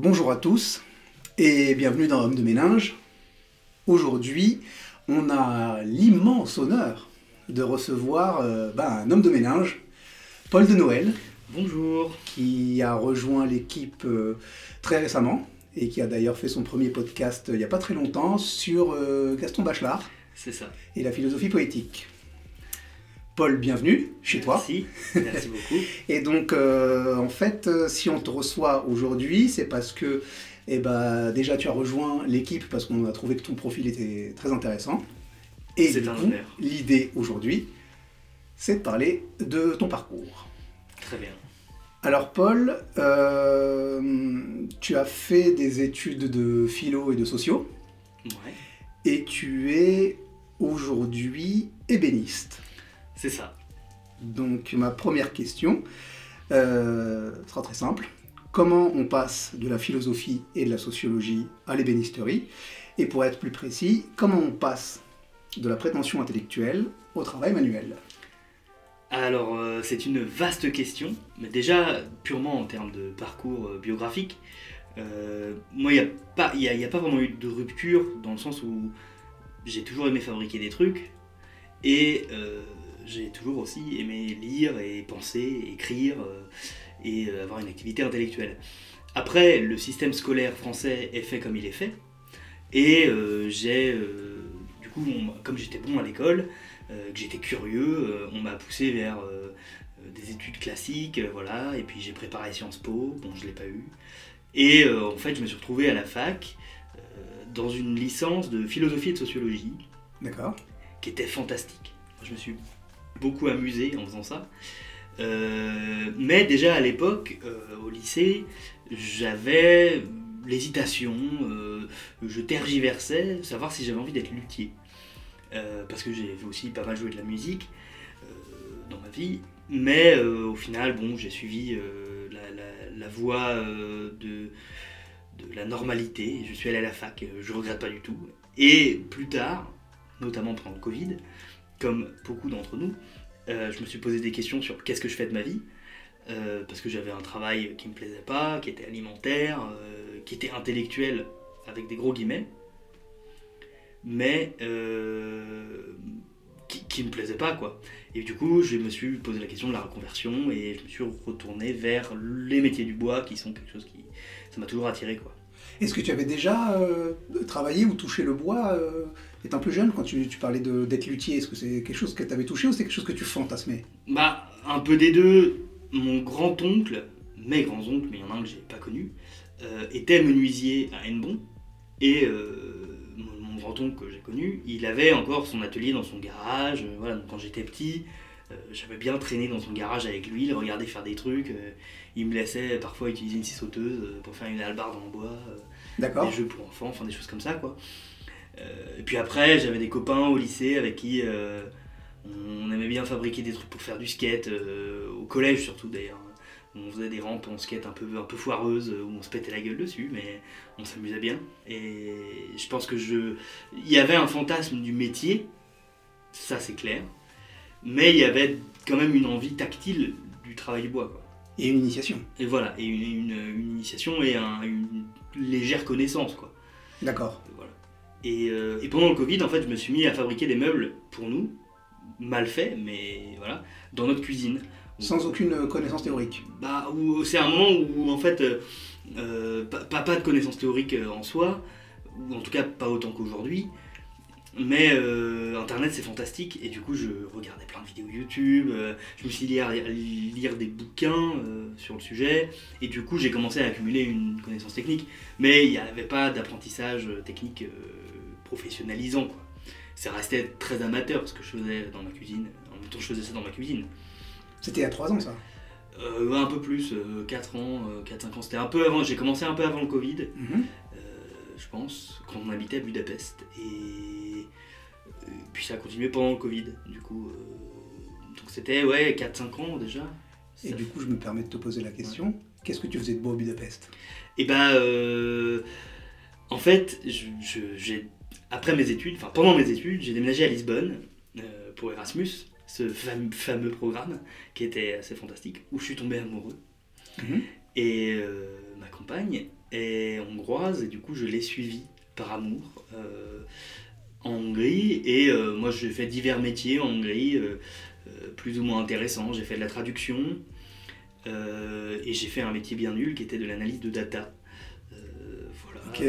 Bonjour à tous et bienvenue dans Homme de Ménage. Aujourd'hui, on a l'immense honneur de recevoir euh, ben, un homme de ménage, Paul de Noël, Bonjour. qui a rejoint l'équipe euh, très récemment et qui a d'ailleurs fait son premier podcast euh, il n'y a pas très longtemps sur Gaston Bachelard C'est ça. et la philosophie poétique. Paul, bienvenue chez toi. Merci. Merci beaucoup. Et donc, euh, en fait, euh, si on te reçoit aujourd'hui, c'est parce que, eh ben, déjà, tu as rejoint l'équipe parce qu'on a trouvé que ton profil était très intéressant. Et C'est du coup, l'idée aujourd'hui, c'est de parler de ton parcours. Très bien. Alors, Paul, euh, tu as fait des études de philo et de sociaux, Ouais. et tu es aujourd'hui ébéniste. C'est ça. Donc ma première question euh, sera très simple. Comment on passe de la philosophie et de la sociologie à l'ébénisterie Et pour être plus précis, comment on passe de la prétention intellectuelle au travail manuel Alors, euh, c'est une vaste question, mais déjà, purement en termes de parcours euh, biographique, euh, moi, il n'y a, a, pas vraiment eu de rupture, dans le sens où j'ai toujours aimé fabriquer des trucs, et j'ai toujours aussi aimé lire et penser, écrire, euh, et euh, avoir une activité intellectuelle. Après, le système scolaire français est fait comme il est fait, et euh, j'ai, euh, du coup, on- comme j'étais bon à l'école, euh, que j'étais curieux, on m'a poussé vers des études classiques, voilà, et puis j'ai préparé Sciences Po, bon je l'ai pas eu. Et en fait je me suis retrouvé à la fac dans une licence de philosophie et de sociologie D'accord qui était fantastique. Je me suis beaucoup amusé en faisant ça. Euh, mais déjà à l'époque, euh, au lycée, j'avais l'hésitation, euh, je tergiversais, savoir si j'avais envie d'être luthier. Parce que j'ai aussi pas mal joué de la musique dans ma vie. Mais au final, bon, j'ai suivi la, voie de, la normalité. Je suis allé à la fac, je regrette pas du tout. Et plus tard, notamment pendant le Covid, comme beaucoup d'entre nous, euh, je me suis posé des questions sur qu'est-ce que je fais de ma vie. euh, parce que j'avais un travail qui me plaisait pas, qui était alimentaire, euh, qui était intellectuel, avec des gros guillemets, mais qui, qui me plaisait pas quoi. Et du coup, je me suis posé la question de la reconversion et je me suis retourné vers les métiers du bois qui sont quelque chose qui ça m'a toujours attiré quoi. Est-ce que tu avais déjà travaillé ou touché le bois étant plus jeune quand tu, tu parlais d'être luthier Est-ce que c'est quelque chose que tu avais touché ou c'est quelque chose que tu fantasmais? Bah, un peu des deux. Mon grand-oncle, mes grands-oncles, mais il y en a un que j'ai pas connu, euh, était menuisier à Hennebon. Et euh, mon, mon grand-oncle que j'ai connu, il avait encore son atelier dans son garage. euh, voilà, donc quand j'étais petit, j'avais bien traîné dans son garage avec lui, le regarder faire des trucs. il me laissait parfois utiliser une scie sauteuse pour faire une hallebarde en bois. des jeux pour enfants, enfin des choses comme ça quoi. Euh, et puis après, j'avais des copains au lycée avec qui euh, on aimait bien fabriquer des trucs pour faire du skate, euh, au collège surtout d'ailleurs. On faisait des rampes en skate un peu, un peu foireuses où on se pétait la gueule dessus, mais on s'amusait bien. Et je pense que je. Il y avait un fantasme du métier, ça c'est clair, mais il y avait quand même une envie tactile du travail du bois quoi. Et une initiation Et voilà, et une, une- une initiation et un- une légère connaissance, quoi. D'accord. Et, euh, et pendant le Covid, en fait, je me suis mis à fabriquer des meubles pour nous, mal faits, mais voilà, dans notre cuisine. Sans aucune connaissance théorique. Bah, c'est un moment où, en fait, euh, euh, pas, pas- de connaissances théoriques euh, en soi, ou en tout cas pas autant qu'aujourd'hui, mais euh, Internet c'est fantastique, et du coup je regardais plein de vidéos YouTube, euh, je me suis dit à lire, des bouquins euh, sur le sujet, et du coup j'ai commencé à accumuler une connaissance technique, mais il n'y avait pas d'apprentissage technique professionnalisant, quoi. Ça restait très amateur ce que je faisais dans ma cuisine, en même temps je faisais ça dans ma cuisine. C'était il y a 3 ans ça? Euh, un peu plus, 4 ans, 4-5 ans. C'était un peu avant, j'ai commencé un peu avant le Covid, Mhm. euh, je pense, quand on habitait à Budapest. Et, euh, puis ça a continué pendant le Covid, du coup. euh, donc c'était, ouais, 4-5 ans déjà. Et Ça du coup, je me permets de te poser la question. Qu'est-ce que tu faisais de beau à Budapest? Et bah, euh, en fait, j'ai, après mes études, enfin pendant mes études, j'ai déménagé à Lisbonne euh, pour Erasmus, ce fam- fameux programme qui était assez fantastique, où je suis tombé amoureux. Mhm. Et euh, ma compagne est hongroise et du coup je l'ai suivie par amour euh, en Hongrie. Et moi j'ai fait divers métiers en Hongrie, plus ou moins intéressants. J'ai fait de la traduction et j'ai fait un métier bien nul qui était de l'analyse de data. Voilà. Ok.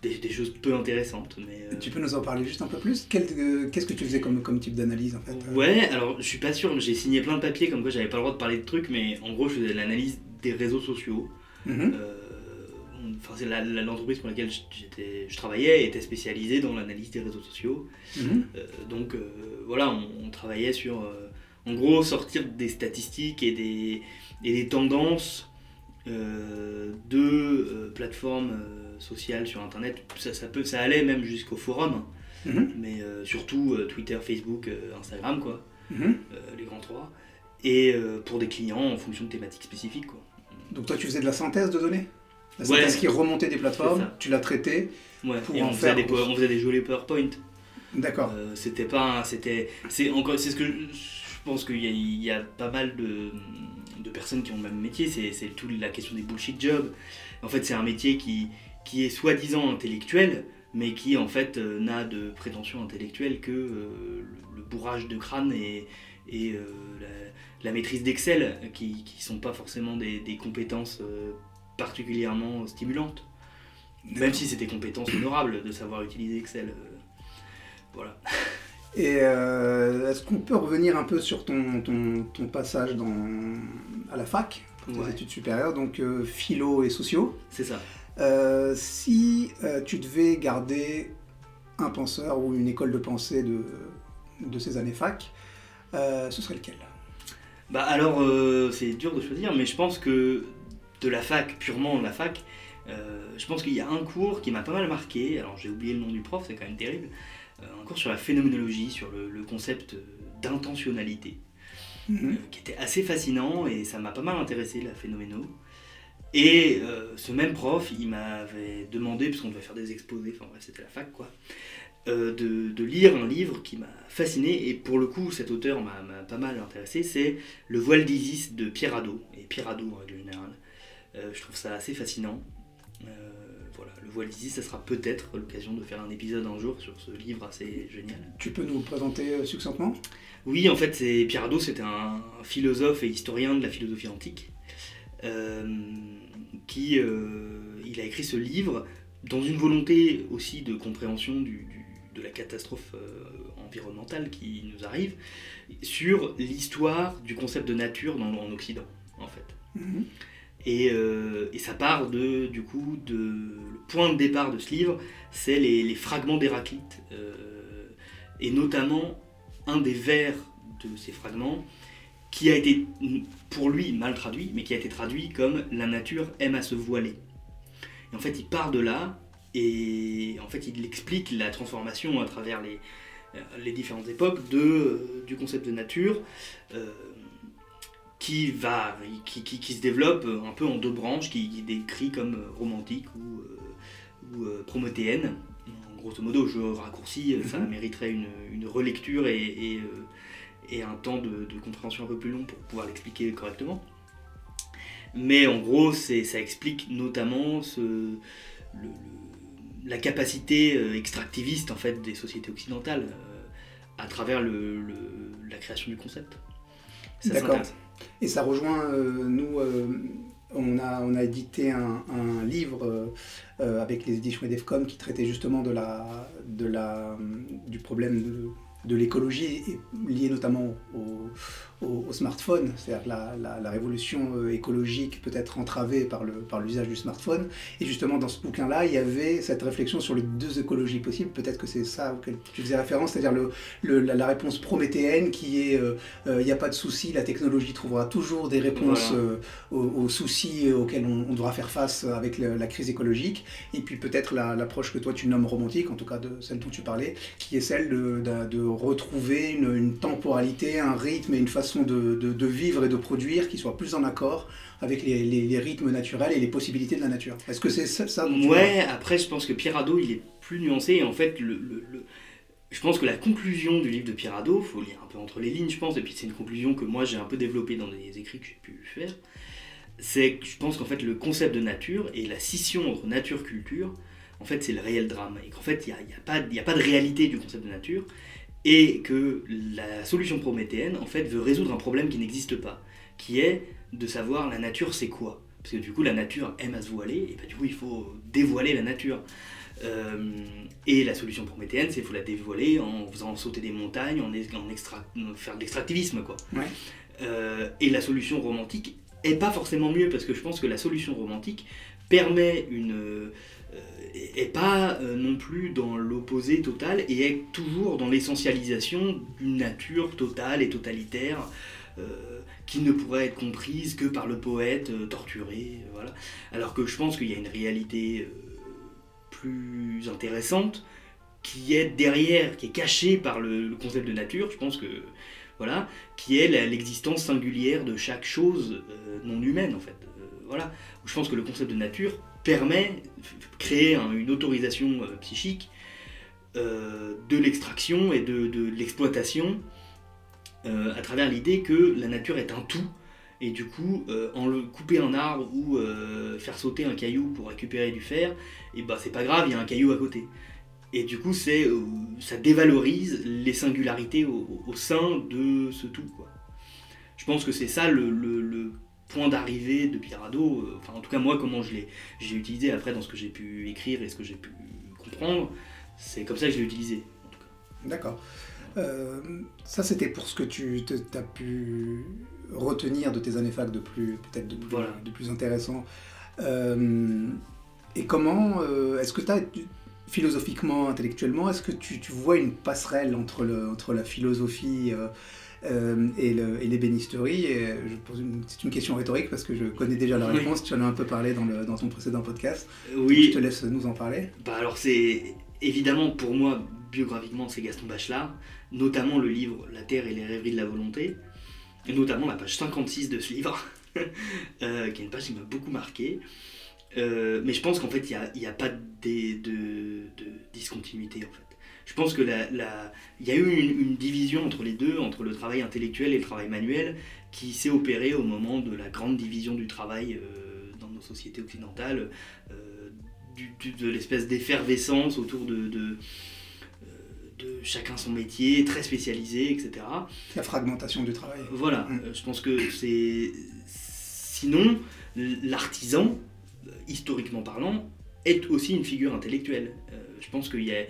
Des, des choses peu intéressantes. Mais, euh, Tu peux nous en parler juste un peu plus? Euh, Qu'est-ce que tu faisais comme, comme type d'analyse en fait euh? Ouais, alors je suis pas sûr, j'ai signé plein de papiers comme quoi j'avais pas le droit de parler de trucs, mais en gros je faisais de l'analyse des réseaux sociaux. Mhm. Euh, Enfin, c'est l'entreprise pour laquelle je travaillais était spécialisée dans l'analyse des réseaux sociaux. Mhm. Euh, donc voilà, on, on travaillait sur, en gros, sortir des statistiques et des, et des tendances euh, de euh, plateformes sociales sur Internet. Ça, ça, peut, ça allait même jusqu'au forum, Mhm. mais euh, surtout euh, Twitter, Facebook, euh, Instagram, quoi, Mhm. les grands trois. Et pour des clients en fonction de thématiques spécifiques, quoi. Donc toi tu faisais de la synthèse de données? La Ouais. synthèse qui remontait des plateformes, tu l'as traitée, Ouais, Pour et en on faisait, faire des, plus. on faisait des jolis PowerPoint. d'accord. C'était pas c'était c'est encore c'est ce que je, je pense qu'il y, y a pas mal de, de personnes qui ont le même métier c'est c'est toute la question des bullshit jobs en fait c'est un métier qui qui est soi-disant intellectuel mais qui en fait euh, n'a de prétention intellectuelle que euh, le, bourrage de crâne et, et euh, la, la maîtrise d'Excel qui qui sont pas forcément des, des compétences particulièrement stimulantes même si c'est des compétences honorables de savoir utiliser Excel voilà Et est-ce qu'on peut revenir un peu sur ton, ton, ton passage dans, à la fac, pour tes Ouais. études supérieures, donc philo et sociaux C'est ça. Euh, Si euh, tu devais garder un penseur ou une école de pensée de, de ces années fac, euh, ce serait lequel? Bah alors, c'est dur de choisir, mais je pense que de la fac, purement de la fac, je pense qu'il y a un cours qui m'a pas mal marqué. Alors j'ai oublié le nom du prof, c'est quand même terrible. Un cours sur la phénoménologie, sur le, le concept d'intentionnalité, Mhm. qui était assez fascinant et ça m'a pas mal intéressé la phénoméno. Et euh, ce même prof, il m'avait demandé, parce qu'on devait faire des exposés, enfin bref, c'était la fac quoi, euh, de, de lire un livre qui m'a fasciné. Et pour le coup, cet auteur m'a pas mal intéressé. C'est Le voile d'Isis de Pierre Hadot. Et Pierre Hadot, en règle générale. Euh, je trouve ça assez fascinant. Voilà, Le voile d'Isis, ça sera peut-être l'occasion de faire un épisode un jour sur ce livre assez génial. Tu peux nous le présenter succinctement? Oui, en fait, c'est Pierre Hadot, c'était un, philosophe et historien de la philosophie antique, qui euh, il a écrit ce livre dans une volonté aussi de compréhension du- du- de la catastrophe euh, environnementale qui nous arrive, sur l'histoire du concept de nature dans, en Occident, en fait. Mhm. Et, euh, et ça part de, du coup, de, le point de départ de ce livre, c'est les, les fragments d'Héraclite, euh, et notamment un des vers de ces fragments qui a été pour lui mal traduit, mais qui a été traduit comme la nature aime à se voiler. Et en fait, il part de là et en fait, il explique la transformation à travers les, euh, les différentes époques de, euh, du concept de nature. euh, qui va qui, qui, qui se développe un peu en deux branches qui, qui décrit comme romantique ou, euh, ou prométhéenne En grosso modo je raccourcis ça Mhm. mériterait une, une relecture et, et, euh, et un temps de, de compréhension un peu plus long pour pouvoir l'expliquer correctement. Mais en gros ça explique notamment ce, le- le- la capacité euh, extractiviste en fait des sociétés occidentales euh, à travers le, la création du concept. D'accord. Et ça rejoint, euh, nous, euh, on, a, on a édité un, un livre avec les éditions EDEFCOM qui traitait justement de la, de la, du problème de, de l'écologie, et lié notamment au, au- au smartphone, c'est-à-dire la, la- la révolution euh, écologique peut être entravée par le- par l'usage du smartphone. Et justement, dans ce bouquin-là, il y avait cette réflexion sur les deux écologies possibles. Peut-être que c'est ça auquel tu faisais référence, c'est-à-dire le, le- la, la réponse prométhéenne qui est euh, il n'y a pas de souci, la technologie trouvera toujours des réponses Voilà. euh, aux, aux soucis auxquels on, on devra faire face avec la crise écologique. Et puis peut-être la- l'approche que toi tu nommes romantique, en tout cas de celle dont tu parlais, qui est celle de, de- de retrouver une, une temporalité, un rythme et une façon de, de- de vivre et de produire qui soit plus en accord avec les, les- les rythmes naturels et les possibilités de la nature. Est-ce que c'est ça, ça dont tu Ouais, après je pense que Pierre Hadot il est plus nuancé et en fait le, le- le- je pense que la conclusion du livre de Pierre Hadot, faut lire un peu entre les lignes je pense, et puis c'est une conclusion que moi j'ai un peu développée dans des écrits que j'ai pu faire, c'est que je pense qu'en fait le concept de nature et la scission entre nature-culture, en fait c'est le réel drame. Et qu'en fait il n'y a, y a, pas, a pas de réalité du concept de nature. Et que la solution prométhéenne, en fait, veut résoudre un problème qui n'existe pas, qui est de savoir la nature c'est quoi. Parce que du coup la nature aime à se voiler, et bah, du coup il faut dévoiler la nature. Euh, et la solution prométhéenne, c'est qu'il faut la dévoiler en faisant sauter des montagnes, en, en extra, faire de l'extractivisme. quoi. Ouais. Euh, et la solution romantique est pas forcément mieux, parce que je pense que la solution romantique permet une... Euh, est pas euh, non plus dans l'opposé total et est toujours dans l'essentialisation d'une nature totale et totalitaire euh, qui ne pourrait être comprise que par le poète euh, torturé. voilà. Alors que je pense qu'il y a une réalité euh, plus intéressante qui est derrière, qui est cachée par le, concept de nature. Je pense que voilà, qui est l'existence singulière de chaque chose euh, non humaine en fait. Euh, voilà, je pense que le concept de nature permet créer un- une autorisation euh, psychique euh, de l'extraction et de, l'exploitation euh, à travers l'idée que la nature est un tout. Et du coup, en couper un arbre ou faire sauter un caillou pour récupérer du fer, et bah c'est pas grave, il y a un caillou à côté. Et du coup, c'est, ça dévalorise les singularités au, sein de ce tout. Je pense que c'est ça le point d'arrivée de Pirado. euh, Enfin, en tout cas, moi, comment je l'ai, j'ai utilisé après dans ce que j'ai pu écrire et ce que j'ai pu comprendre, c'est comme ça que je l'ai utilisé. D'accord. Euh, ça, c'était pour ce que tu as pu retenir de tes années fac de plus, peut-être de plus, Voilà. de plus intéressant. Euh, et comment, euh, est-ce que tu as, philosophiquement, intellectuellement, est-ce que tu, tu vois une passerelle entre, le, entre la philosophie euh, euh, et, le- et l'ébénisterie une- C'est une question rhétorique parce que je connais déjà la Oui. réponse, tu en as un peu parlé dans, le, dans ton précédent podcast. Euh, Donc, Oui, Je te laisse nous en parler. Bah alors c'est évidemment pour moi biographiquement c'est Gaston Bachelard, notamment le livre La Terre et les rêveries de la volonté, et notamment la page 56 de ce livre, euh, qui est une page qui m'a beaucoup marqué. Euh, mais je pense qu'en fait il n'y a, y a pas de, de, de discontinuité en fait. Je pense que la, la- il y a eu une, une division entre les deux, entre le travail intellectuel et le travail manuel, qui s'est opérée au moment de la grande division du travail euh, dans nos sociétés occidentales. euh, du- du- de l'espèce d'effervescence autour de, de, euh, de chacun son métier, très spécialisé, etc. La fragmentation du travail. Voilà, Mm. euh, je pense que c'est... Sinon, l'artisan, historiquement parlant, est aussi une figure intellectuelle. Je pense qu'il y a...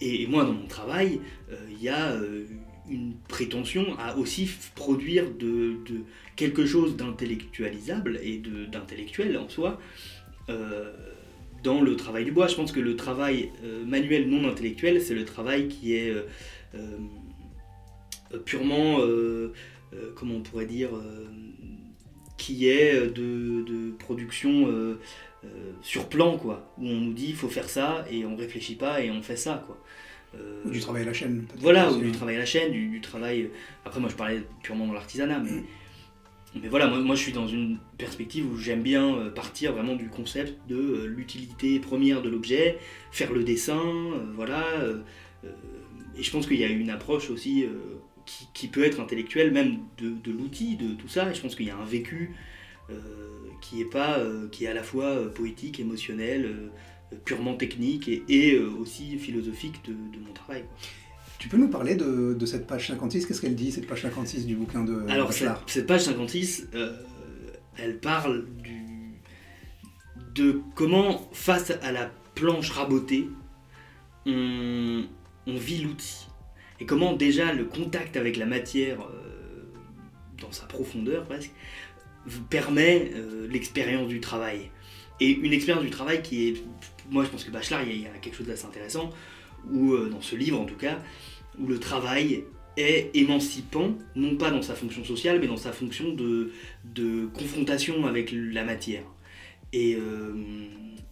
Et, moi, dans mon travail, euh, il y a euh, une prétention à aussi produire de, quelque chose d'intellectualisable et d'intellectuel en soi euh, dans le travail du bois. Je pense que le travail manuel non intellectuel, c'est le travail qui est purement, comment on pourrait dire, qui est de production euh, euh, sur plan, quoi, où on nous dit il faut faire ça et on réfléchit pas et on fait ça, quoi. Euh, Ou du travail à la chaîne. voilà, ou du travail à la chaîne, du, du travail. Après, moi, je parlais purement dans l'artisanat, mais, Mm. mais voilà, moi, moi, je suis dans une perspective où j'aime bien euh, partir vraiment du concept de euh, l'utilité première de l'objet, faire le dessin, euh, voilà. euh, euh, et je pense qu'il y a une approche aussi euh, qui, qui peut être intellectuelle, même de, de l'outil, de tout ça. Et je pense qu'il y a un vécu euh, qui est pas, euh, qui est à la fois euh, poétique, émotionnel. euh, purement technique et, et, euh, aussi philosophique de, de mon travail. quoi. Tu peux nous parler de, de cette page 56 Qu'est-ce qu'elle dit, cette page 56 du bouquin de Alors, cette, page 56, euh, elle parle du, de comment, face à la planche rabotée, on, on vit l'outil. Et comment déjà le contact avec la matière, euh, dans sa profondeur presque, permet euh, l'expérience du travail. Et une expérience du travail qui est, moi je pense que Bachelard, il y a- quelque chose d'assez intéressant, où euh, dans ce livre en tout cas, où le travail est émancipant, non pas dans sa fonction sociale, mais dans sa fonction de, de confrontation avec la matière. Et, euh,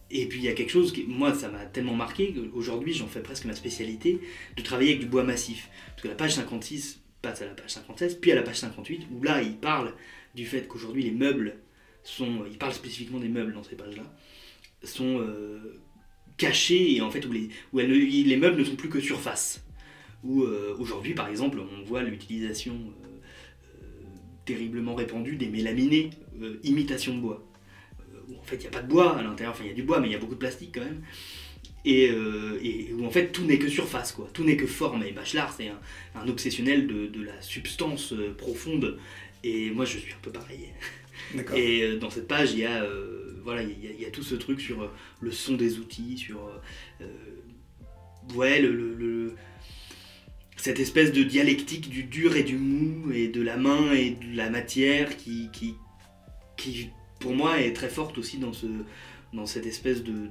et puis il y a quelque chose qui, moi, ça m'a tellement marqué qu'aujourd'hui, j'en fais presque ma spécialité, de travailler avec du bois massif. Parce que la page 56 passe à la page 56, puis à la page 58, où là, il parle du fait qu'aujourd'hui, les meubles sont, il parle spécifiquement des meubles dans ces pages-là, sont euh, cachés, et en fait, où, les, où les meubles ne sont plus que surface où euh, aujourd'hui, par exemple, on voit l'utilisation euh, euh, terriblement répandu des mélaminés, imitation de bois. en fait, il n'y a pas de bois à l'intérieur, enfin, il y a du bois, mais il y a beaucoup de plastique quand même. Et, où en fait tout n'est que surface, quoi. tout n'est que forme. Et Bachelard, c'est un, obsessionnel de, la substance profonde. Et moi, je suis un peu pareil. Et dans cette page, il y a, voilà, il y, a tout ce truc sur le son des outils, sur ouais, le, cette espèce de dialectique du dur et du mou, et de la main et de la matière qui, qui, qui pour moi, est très forte aussi dans, ce, dans cette espèce de,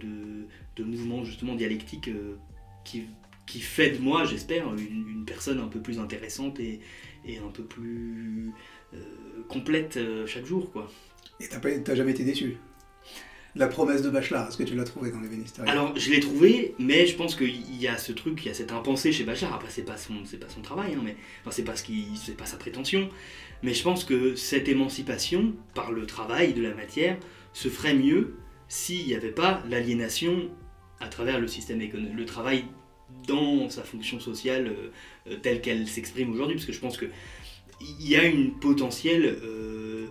de, mouvement justement dialectique euh, qui, qui fait de moi, j'espère, une, personne un peu plus intéressante et, et un peu plus euh, complète euh, chaque jour. Quoi. Et t'as jamais été déçu? La promesse de Bachelard, est-ce que tu l'as trouvé dans les Vénistériens Alors, je l'ai trouvé, mais je pense qu'il y a ce truc, il y a cette impensée chez Bachelard. Après, c'est pas son, c'est pas son travail, hein, mais enfin, c'est pas ce qui, c'est pas sa prétention. Mais je pense que cette émancipation par le travail de la matière se ferait mieux s'il n'y avait pas l'aliénation à travers le système économique, le travail dans sa fonction sociale euh, telle qu'elle s'exprime aujourd'hui, parce que je pense que il y a une potentielle, euh,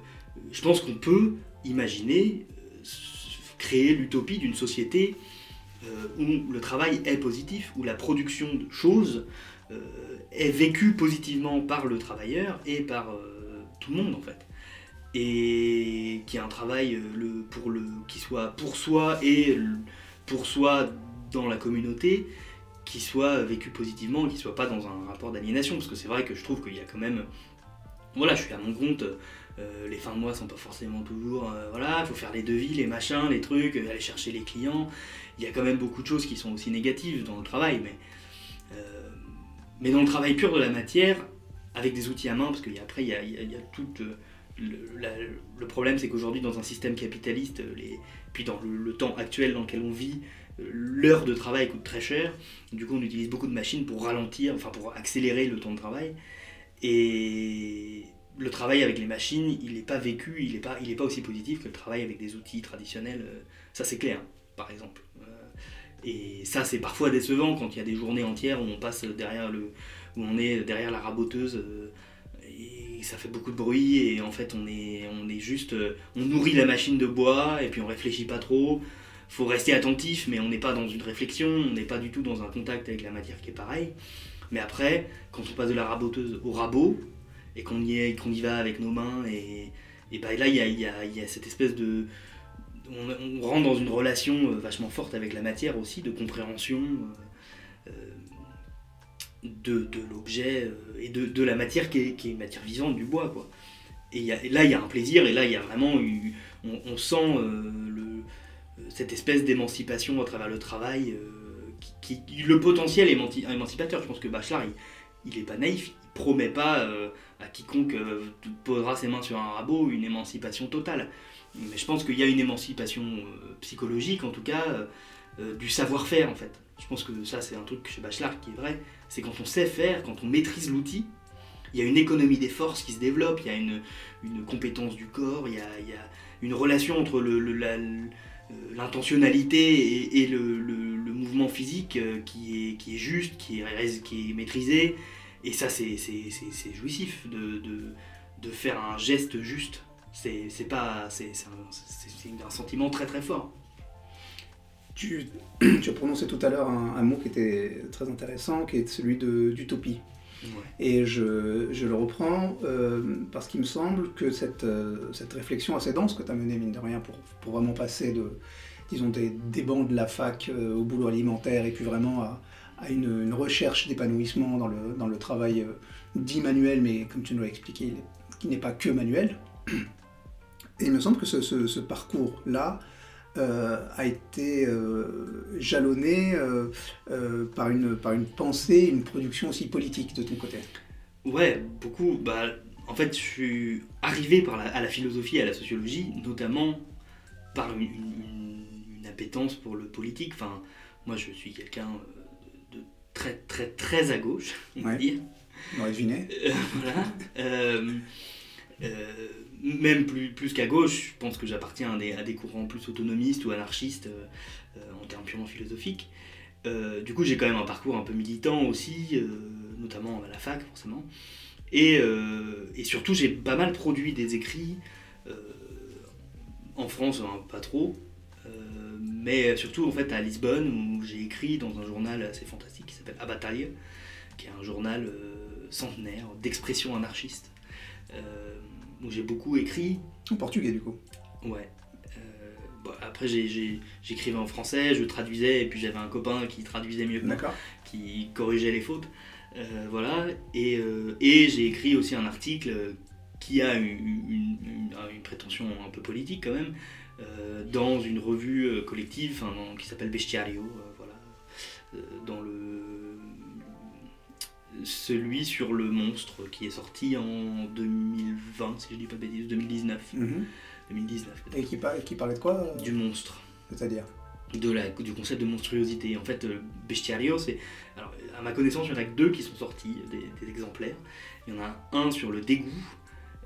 je pense qu'on peut imaginer créer l'utopie d'une société euh, où le travail est positif, où la production de choses euh, est vécue positivement par le travailleur et par euh, tout le monde en fait. Et qui a un travail pour qui soit pour soi et pour soi dans la communauté, qui soit vécu positivement, qui soit pas dans un rapport d'aliénation. Parce que c'est vrai que je trouve qu'il y a quand même. Voilà, je suis à mon compte, euh, les fins de mois sont pas forcément toujours. Euh, voilà, il faut faire les devis, les machins, les trucs, euh, aller chercher les clients. Il y a quand même beaucoup de choses qui sont aussi négatives dans le travail, mais, mais dans le travail pur de la matière, avec des outils à main, parce qu'après, il y a, il y a tout. Le, problème, c'est qu'aujourd'hui, dans un système capitaliste, les, puis dans le, temps actuel dans lequel on vit, l'heure de travail coûte très cher. Du coup, on utilise beaucoup de machines pour ralentir, enfin pour accélérer le temps de travail. Et, le travail avec les machines, il n'est pas vécu, il n'est pas, pas aussi positif que le travail avec des outils traditionnels. Euh, ça, c'est clair, par exemple. Euh, et ça, c'est parfois décevant quand il y a des journées entières où on passe derrière le, où on est derrière la raboteuse euh, et ça fait beaucoup de bruit et en fait on est, on juste, on nourrit la machine de bois et puis on réfléchit pas trop. Faut rester attentif, mais on n'est pas dans une réflexion, on n'est pas du tout dans un contact avec la matière qui est pareil. Mais après, quand on passe de la raboteuse au rabot, et qu'on y, va avec nos mains. Et, bah, là, il y a, cette espèce de. On, rentre dans une relation euh, vachement forte avec la matière aussi, de compréhension euh, euh, de, l'objet et de, la matière qui est, une matière vivante, du bois. Quoi. Et, là, il y a un plaisir, et là, il y a vraiment. on, sent cette espèce d'émancipation à travers le travail. Le potentiel émancipateur, je pense que Bachelard, il n'est pas naïf, il promet pas à quiconque euh, posera ses mains sur un rabot une émancipation totale. Mais je pense qu'il y a une émancipation euh, psychologique, en tout cas, euh, du savoir-faire en fait. Je pense que ça, c'est un truc chez Bachelard qui est vrai. C'est quand on sait faire, quand on maîtrise l'outil, il y a une économie des forces qui se développe, il y a une, compétence du corps, il y a, une relation entre l'intentionnalité et, le, mouvement physique qui est, qui est juste, qui est, qui est maîtrisé. Et ça, c'est jouissif de, de, de, faire un geste juste. C'est pas. C'est un, un, sentiment très très fort. Tu, tu as prononcé tout à l'heure un, mot qui était très intéressant, qui est celui d'utopie. Et je, le reprends euh, parce qu'il me semble que cette, euh, cette réflexion assez dense que tu as menée, mine de rien, pour, pour vraiment passer de, disons, des, des bancs de la fac euh, au boulot alimentaire et puis vraiment à, une, recherche d'épanouissement dans le, dans le travail dit manuel, mais comme tu nous l'as expliqué, qui n'est pas que manuel. Et il me semble que ce, ce, parcours-là euh, a été euh, jalonné par, une, par une pensée, une production aussi politique de ton côté? Ouais, beaucoup. Bah, en fait, je suis arrivé par à la philosophie et à la sociologie, notamment par une, une, une appétence pour le politique. Enfin, moi, je suis quelqu'un très très très à gauche, on va dire. On aurait deviné. Euh, voilà. Euh, euh, même plus, plus qu'à gauche, je pense que j'appartiens à des, courants plus autonomistes ou anarchistes en termes purement philosophiques. du coup, j'ai quand même un parcours un peu militant aussi, notamment à la fac, forcément. Et, euh, surtout, j'ai pas mal produit des écrits euh, en France, hein, pas trop, euh, mais surtout en fait à Lisbonne où j'ai écrit dans un journal assez fantastique qui s'appelle Abataille, qui est un journal euh, centenaire d'expression anarchiste, euh, où j'ai beaucoup écrit. En portugais, du coup. Ouais. Euh, bon, après, j'écrivais en français, je traduisais, et puis j'avais un copain qui traduisait mieux que moi qui corrigeait les fautes. Euh, voilà. Et, euh, et j'ai écrit aussi un article qui a une, une- une- une prétention un peu politique quand même, dans une revue collective enfin, qui s'appelle Bestiario. voilà. Dans le. Celui sur le monstre qui est sorti en 2020, si je dis pas de bêtises, 2019. Mhm. 2019 peut-être. Et qui, par- qui parlait de quoi euh, Du monstre C'est-à-dire? De la, du concept de monstruosité. En fait, euh, Bestiario, c'est. Alors, à ma connaissance, il n'y en a que deux qui sont sortis, des, des exemplaires. Il y en a un sur le dégoût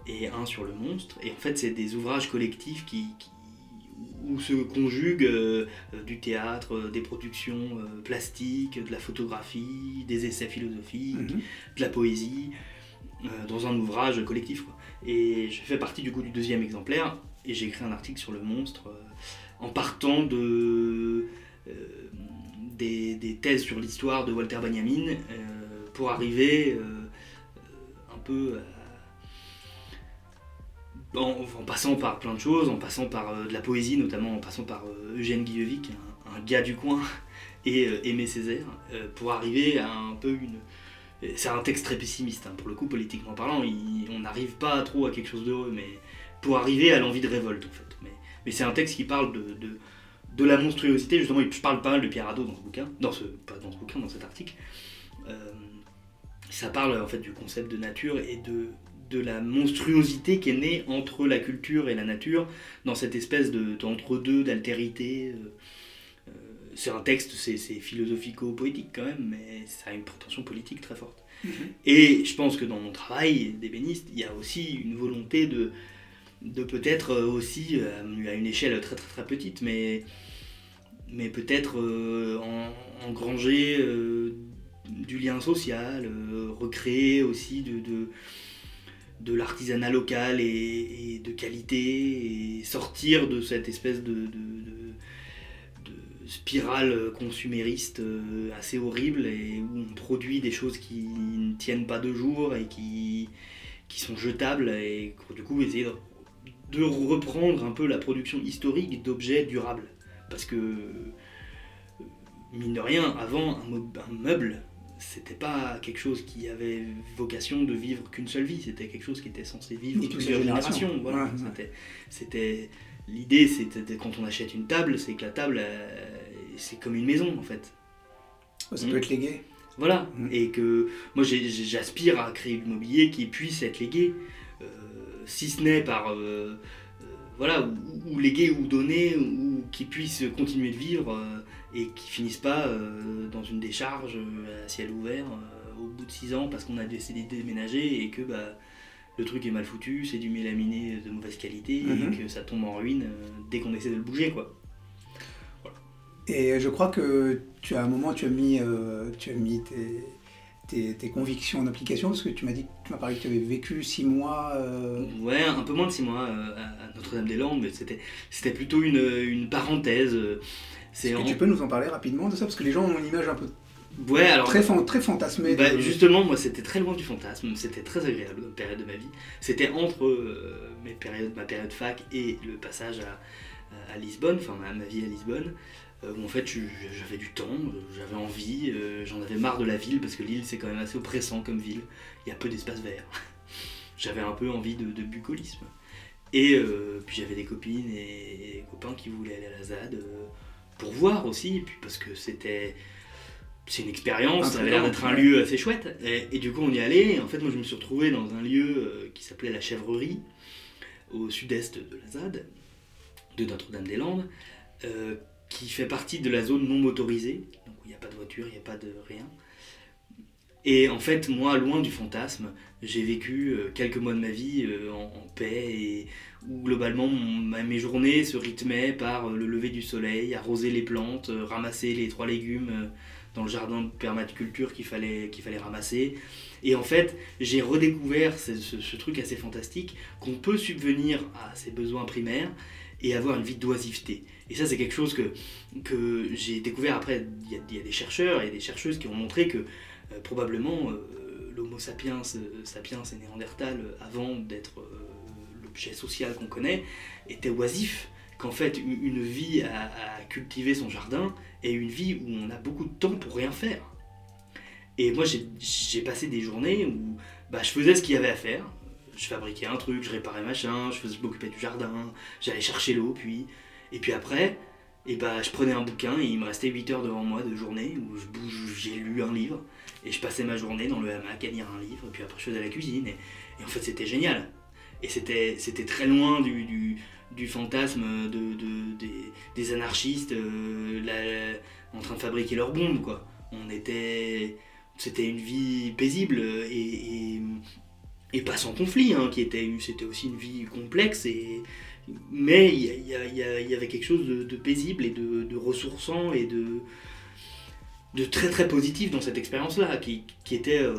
et un sur le monstre. Et en fait, c'est des ouvrages collectifs qui, qui- où se conjuguent euh, du théâtre, euh, des productions euh, plastiques, de la photographie, des essais philosophiques, Mhm. de la poésie, euh, dans un ouvrage collectif. quoi. Et je fais partie du coup du deuxième exemplaire, et j'ai écrit un article sur le monstre en partant de, des, des thèses sur l'histoire de Walter Benjamin pour arriver un peu à- en, passant par plein de choses, en passant par euh, de la poésie notamment, en passant par euh, Eugène Guillevic, un, un gars du coin, et euh, Aimé Césaire, pour arriver à un peu une... C'est un texte très pessimiste, hein, pour le coup, politiquement parlant, on n'arrive pas trop à quelque chose d'heureux, mais pour arriver à l'envie de révolte en fait. Mais, c'est un texte qui parle de, de, la monstruosité, justement, je parle pas mal de Pierre Hadot dans ce bouquin, dans ce, pas dans ce bouquin, dans cet article. Ça parle en fait du concept de nature et de, de la monstruosité qui est née entre la culture et la nature, dans cette espèce de- d'entre-deux, d'altérité. euh, euh, c'est un texte, c'est philosophico-poétique quand même, mais ça a une prétention politique très forte. Et je pense que dans mon travail d'ébéniste, il y a aussi une volonté de, de peut-être aussi, euh, à une échelle très très très petite, mais, mais peut-être euh, en- engranger euh, du lien social, recréer aussi de, de, de l'artisanat local et, de qualité, et sortir de cette espèce de, spirale consumériste euh, assez horrible et où on produit des choses qui ne tiennent pas deux jours et qui, qui sont jetables et du coup essayer de, reprendre un peu la production historique d'objets durables. Parce que, euh, mine de rien, avant, un meuble, c'était pas quelque chose qui avait vocation de vivre qu'une seule vie, c'était quelque chose qui était censé vivre plusieurs seule génération. générations. Voilà, Ouais, c'était- C'était l'idée, c'était quand on achète une table, c'est que la table, euh, c'est comme une maison en fait. Ça peut être légué. Voilà, Mm. et que moi j'aspire à créer du mobilier qui puisse être légué, euh, si ce n'est par. euh, voilà, ou, ou légué ou donné, ou qui puisse continuer de vivre et qui finisse pas euh, dans une décharge euh, à ciel ouvert euh, au bout de 6 ans parce qu'on a décidé de déménager et que bah, le truc est mal foutu, c'est du mélaminé de mauvaise qualité Mhm. et que ça tombe en ruine euh, dès qu'on essaie de le bouger quoi. Et je crois que tu as un moment, tu as mis, tu as mis tes, tes, tes convictions en application, parce que tu m'as dit, tu m'as parlé que tu avais vécu six mois. Ouais, un peu moins de 6 mois à Notre-Dame-des-Landes, mais c'était, c'était plutôt une, une parenthèse. C'est en- tu peux nous en parler rapidement de ça Parce que les gens ont une image un peu Ouais, alors. très, fan- très fantasmée. bah, de- Justement, moi, c'était très loin du fantasme. C'était très agréable comme période de ma vie. C'était entre euh, mes périodes, ma période fac et le passage à, à Lisbonne, enfin ma, ma vie à Lisbonne, euh, où en fait j'avais du temps, euh, j'avais envie, euh, j'en avais marre de la ville parce que l'île c'est quand même assez oppressant comme ville. Il y a peu d'espace vert. j'avais un peu envie de, de bucolisme. Et euh, puis j'avais des copines et, et des copains qui voulaient aller à la ZAD pour voir aussi, et puis parce que c'était c'est une expérience, ça avait l'air d'être un lieu assez chouette. Et, et du coup, on y allait. Et en fait, moi, je me suis retrouvé dans un lieu euh, qui s'appelait la Chèvrerie, au sud-est de la ZAD, de Notre-Dame-des-Landes, euh, qui fait partie de la zone non motorisée. Donc, il n'y a pas de voiture, il n'y a pas de rien. Et en fait, moi, loin du fantasme, j'ai vécu euh, quelques mois de ma vie euh, en, paix et où globalement mes journées se rythmaient par euh, le lever du soleil, arroser les plantes, ramasser les trois légumes dans le jardin de permaculture qu'il fallait, qu'il fallait ramasser, Et en fait, j'ai redécouvert ce, truc assez fantastique qu'on peut subvenir à ses besoins primaires et avoir une vie d'oisiveté. Et ça, c'est quelque chose que, que j'ai découvert après. Il y, a des chercheurs et des chercheuses qui ont montré que probablement euh, l'Homo sapiens, euh, sapiens et Néandertal, avant d'être l'objet social qu'on connaît, était oisif. Qu'en fait, une vie à, cultiver son jardin est une vie où on a beaucoup de temps pour rien faire. Et moi, j'ai passé des journées où bah, je faisais ce qu'il y avait à faire je fabriquais un truc, je réparais machin, je, faisais, m'occupais du jardin, j'allais chercher l'eau, puis. Et puis après, et bah, je prenais un bouquin et il me restait 8 heures devant moi de journée où je bouge, j'ai lu un livre et je passais ma journée dans le hamac à lire un livre, et puis après je faisais la cuisine. Et, en fait, c'était génial. Et c'était, c'était très loin du, du, fantasme de, des, anarchistes euh, en train de fabriquer leurs bombes, quoi. On était. C'était une vie paisible et et pas sans conflit, hein, qui était, c'était aussi une vie complexe, et, mais il y, avait quelque chose de, paisible et de, ressourçant et de, très très positif dans cette expérience-là, qui, était... Euh,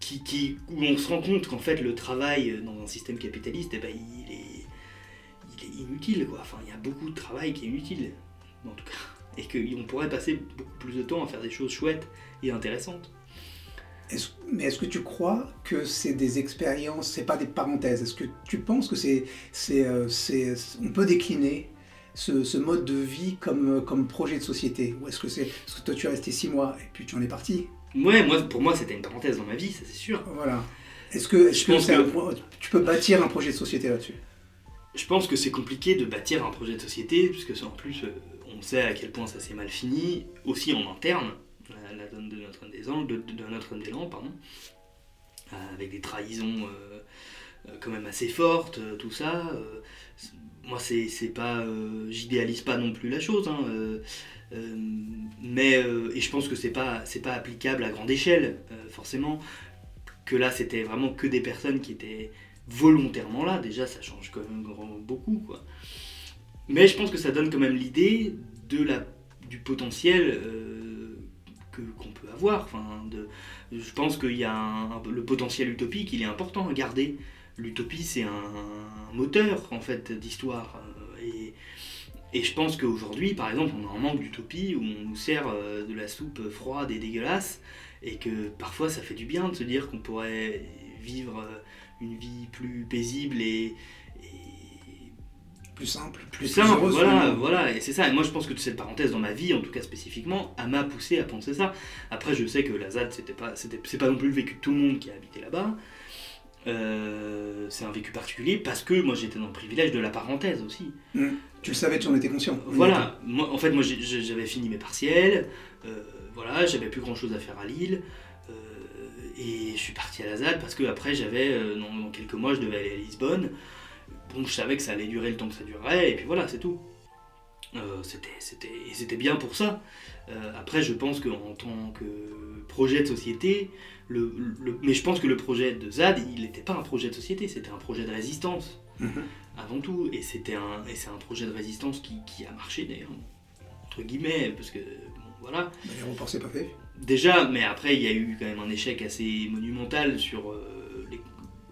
qui, où on se rend compte qu'en fait le travail dans un système capitaliste, eh ben, il, est, il est inutile. Quoi. Enfin, il y a beaucoup de travail qui est inutile, en tout cas. Et qu'on pourrait passer beaucoup plus de temps à faire des choses chouettes et intéressantes mais est-ce que tu crois que c'est des expériences, c'est pas des parenthèses? Est-ce que tu penses que c'est, c'est, euh, c'est, on peut décliner ce, ce, mode de vie comme, comme projet de société? Ou est-ce que c'est parce que toi tu es resté six mois et puis tu en es parti? Ouais, moi pour moi c'était une parenthèse dans ma vie, ça c'est sûr. Voilà. Est-ce que, est-ce que, tu peux bâtir un projet de société là-dessus? Je pense que c'est compliqué de bâtir un projet de société puisque en plus euh, on sait à quel point ça s'est mal fini, aussi en interne la donne de Notre-Dame de, de Notre-Dame-des-Landes, pardon, euh, avec des trahisons euh, euh, quand même assez fortes, tout ça. moi, c'est, pas, j'idéalise pas non plus la chose, hein, mais et je pense que c'est pas, c'est pas applicable à grande échelle, forcément. Que là, c'était vraiment que des personnes qui étaient volontairement là. Déjà, ça change quand même beaucoup, quoi. Mais je pense que ça donne quand même l'idée de la, du potentiel qu'on peut avoir. Enfin, je pense qu'il y a le potentiel utopique, il est important à garder. L'utopie, c'est un, moteur en fait d'histoire. Euh, et, et, je pense qu'aujourd'hui, par exemple, on a un manque d'utopie où on nous sert euh, de la soupe froide et dégueulasse, et que parfois ça fait du bien de se dire qu'on pourrait vivre euh, une vie plus paisible et, plus simple, plus, simple, voilà, voilà, et c'est ça. Et moi, je pense que cette parenthèse dans ma vie, en tout cas spécifiquement, m'a poussé à penser ça. Après, je sais que la ZAD, c'était pas, c'était, c'est pas non plus le vécu de tout le monde qui a habité là-bas. Euh, c'est un vécu particulier parce que moi, j'étais dans le privilège de la parenthèse aussi. Mmh. Tu le savais, tu en étais conscient. Voilà. Moi, en fait, moi, j'avais fini mes partiels. Euh, voilà, j'avais plus grand-chose à faire à Lille. Euh, et je suis parti à la ZAD parce que après, j'avais, dans quelques mois, je devais aller à Lisbonne. Donc je savais que ça allait durer le temps que ça durerait, et puis voilà, c'est tout. Euh, c'était bien pour ça. Euh, après, je pense qu'en tant que projet de société, le, mais je pense que le projet de ZAD, il n'était pas un projet de société, c'était un projet de résistance, mhm. avant tout. Et c'est un, un projet de résistance qui, qui a marché d'ailleurs, entre guillemets, parce que, bon, voilà. D'ailleurs, on pensait pas fait. Déjà, mais après, il y a eu quand même un échec assez monumental sur, euh,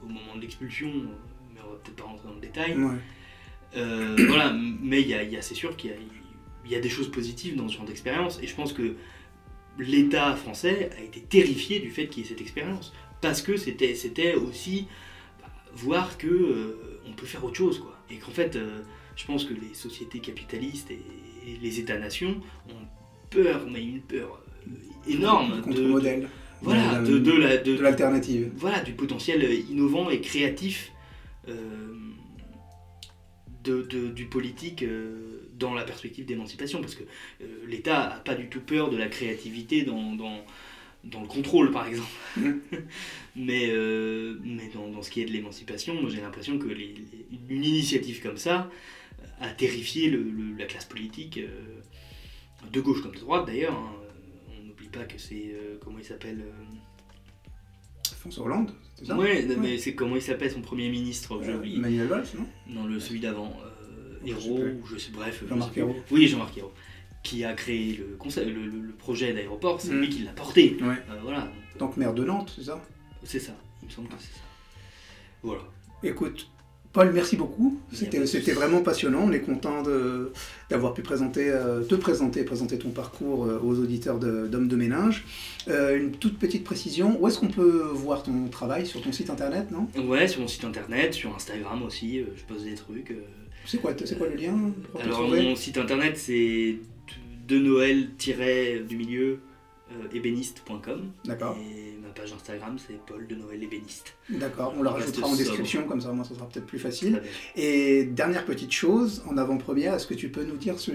au moment de l'expulsion peut-être pas rentrer dans le détail. Euh, voilà, mais il y a, c'est sûr qu'il y, a, des choses positives dans ce genre d'expérience, et je pense que l'État français a été terrifié du fait qu'il y ait cette expérience, parce que c'était, c'était aussi bah, voir que euh, on peut faire autre chose, quoi, et qu'en fait, euh, je pense que les sociétés capitalistes et, les États-nations ont peur, mais une peur énorme contre de, modèle. Voilà, de, de, de l'alternative. Voilà, du potentiel innovant et créatif euh, de, du politique euh, dans la perspective d'émancipation, parce que euh, l'État n'a pas du tout peur de la créativité dans, dans, dans le contrôle, par exemple. Mm. mais mais dans, dans, ce qui est de l'émancipation, moi j'ai l'impression que les, une initiative comme ça a terrifié le, la classe politique, de gauche comme de droite d'ailleurs. Hein. On n'oublie pas que c'est, comment il s'appelle François Hollande, c'est ça ouais, mais c'est comment il s'appelle son premier ministre euh, Manuel Valls, non Non, le, celui d'avant. Euh, Hérault, ou je sais, bref. Jean-Marc Hérault. Oui, Jean-Marc Hérault. qui a créé le, concept, le, le- le projet d'aéroport, c'est Mm. lui qui l'a porté. Ouais. Euh, voilà, Donc maire de Nantes, c'est ça c'est ça, il me semble que c'est ça. Voilà. Écoute, Paul, merci beaucoup. C'était de vraiment passionnant. On est content de- d'avoir pu présenter, euh, te présenter, présenter ton parcours euh, aux auditeurs de- d'Hommes de Ménage. Euh, une toute petite précision, où est-ce qu'on peut voir ton travail? Sur ton site internet, non? Ouais, sur mon site internet, sur Instagram aussi, euh, je pose des trucs. euh. C'est quoi, le lien Alors mon site internet c'est de Noël du milieu ébéniste.com D'accord, et page Instagram c'est Paul de Noël ébéniste. d'accord. On la On reste rajoutera en sobre. description, comme ça, moi, ça sera peut-être plus facile. Et dernière petite chose, en avant-première, est-ce que tu peux nous dire ce-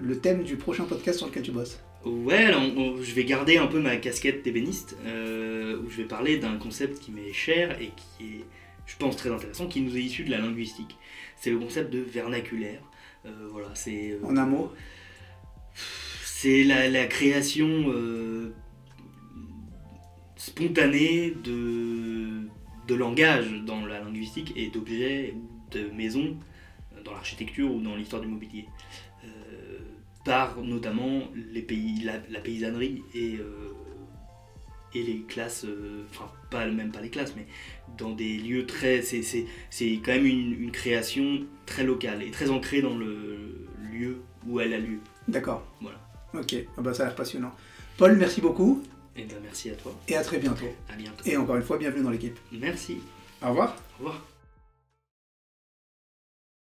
le thème du prochain podcast sur lequel tu bosses? Ouais, alors on- on- je vais garder un peu ma casquette d'ébéniste euh, où je vais parler d'un concept qui m'est cher et qui est, je pense, très intéressant, qui nous est issu de la linguistique. C'est le concept de vernaculaire. Euh, voilà, c'est euh, En un mot? c'est la, la création euh, spontanée de, de langage dans la linguistique et d'objets de maisons dans l'architecture ou dans l'histoire du mobilier. Euh, par notamment les pays, la, la paysannerie et, euh, et les classes, euh, enfin pas, même pas les classes, mais dans des lieux très... C'est c'est- c'est quand même une, une création très locale et très ancrée dans le lieu où elle a lieu. D'accord. Voilà. Ok, ah bah, ça a l'air passionnant. Paul, merci beaucoup Et ben merci à toi. et à très bientôt. À bientôt. Et encore une fois, bienvenue dans l'équipe. Merci. Au revoir. Au revoir.